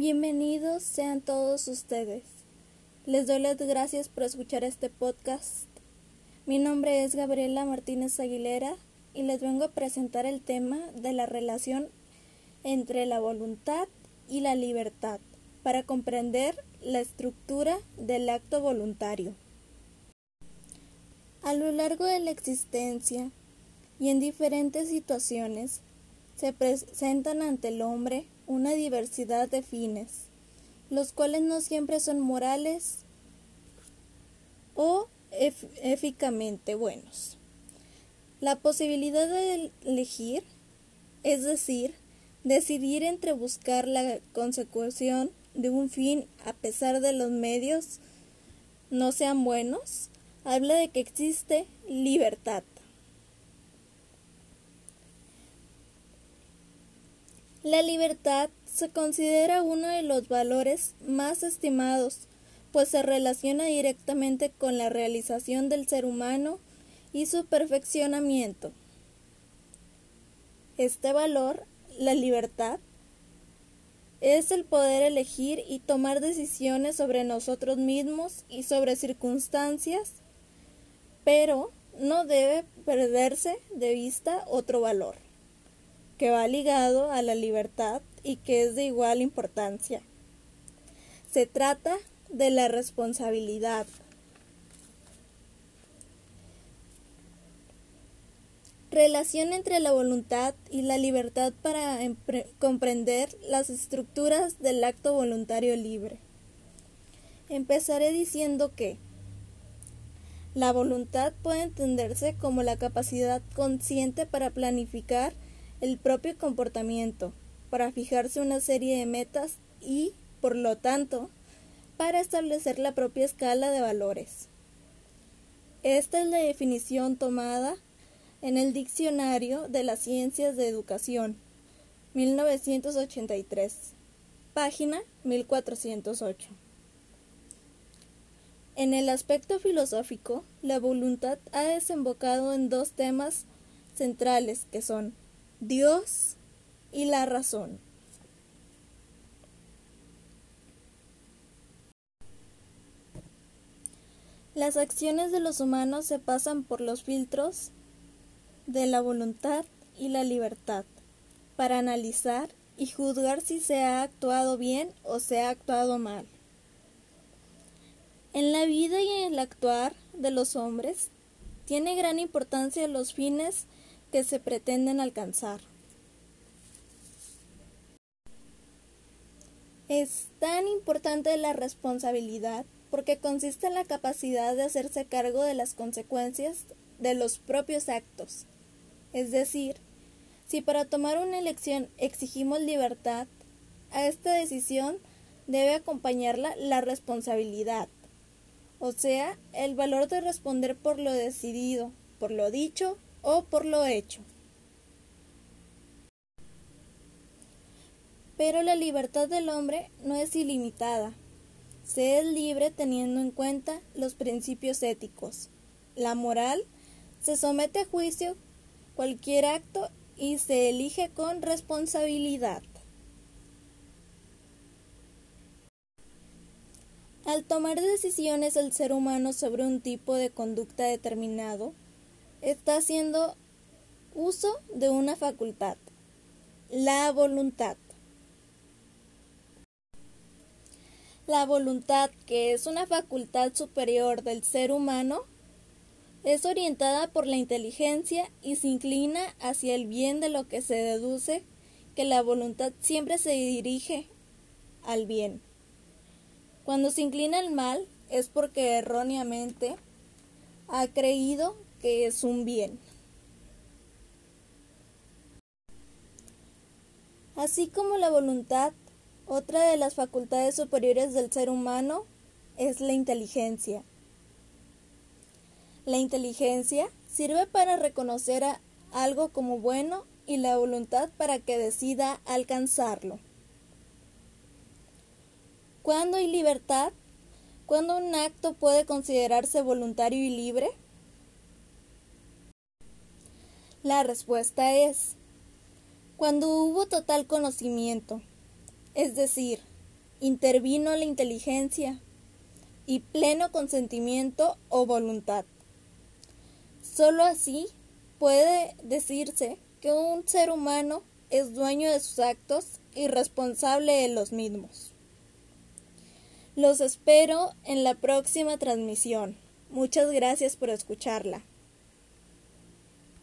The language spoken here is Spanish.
Bienvenidos sean todos ustedes. Les doy las gracias por escuchar este podcast. Mi nombre es Gabriela Martínez Aguilera y les vengo a presentar el tema de la relación entre la voluntad y la libertad para comprender la estructura del acto voluntario. A lo largo de la existencia y en diferentes situaciones se presentan ante el hombre una diversidad de fines, los cuales no siempre son morales o eficazmente buenos. La posibilidad de elegir, es decir, decidir entre buscar la consecución de un fin a pesar de los medios no sean buenos, habla de que existe libertad. La libertad se considera uno de los valores más estimados, pues se relaciona directamente con la realización del ser humano y su perfeccionamiento. Este valor, la libertad, es el poder elegir y tomar decisiones sobre nosotros mismos y sobre circunstancias, pero no debe perderse de vista otro valor que va ligado a la libertad y que es de igual importancia. Se trata de la responsabilidad. Relación entre la voluntad y la libertad para comprender las estructuras del acto voluntario libre. Empezaré diciendo que la voluntad puede entenderse como la capacidad consciente para planificar el propio comportamiento, para fijarse una serie de metas y, por lo tanto, para establecer la propia escala de valores. Esta es la definición tomada en el Diccionario de las Ciencias de Educación, 1983, página 1408. En el aspecto filosófico, la voluntad ha desembocado en dos temas centrales que son Dios y la razón. Las acciones de los humanos se pasan por los filtros de la voluntad y la libertad para analizar y juzgar si se ha actuado bien o se ha actuado mal. En la vida y en el actuar de los hombres tiene gran importancia los fines que se pretenden alcanzar. Es tan importante la responsabilidad porque consiste en la capacidad de hacerse cargo de las consecuencias de los propios actos. Es decir, si para tomar una elección exigimos libertad, a esta decisión debe acompañarla la responsabilidad, o sea, el valor de responder por lo decidido, por lo dicho o por lo hecho. Pero la libertad del hombre no es ilimitada. Se es libre teniendo en cuenta los principios éticos. La moral se somete a juicio cualquier acto y se elige con responsabilidad. Al tomar decisiones el ser humano sobre un tipo de conducta determinado, está haciendo uso de una facultad, la voluntad. La voluntad, que es una facultad superior del ser humano, es orientada por la inteligencia y se inclina hacia el bien de lo que se deduce que la voluntad siempre se dirige al bien. Cuando se inclina al mal es porque erróneamente ha creído que es un bien. Así como la voluntad, otra de las facultades superiores del ser humano es la inteligencia. La inteligencia sirve para reconocer a algo como bueno y la voluntad para que decida alcanzarlo. ¿Cuándo hay libertad? ¿Cuándo un acto puede considerarse voluntario y libre? La respuesta es cuando hubo total conocimiento, es decir, intervino la inteligencia y pleno consentimiento o voluntad. Solo así puede decirse que un ser humano es dueño de sus actos y responsable de los mismos. Los espero en la próxima transmisión. Muchas gracias por escucharla.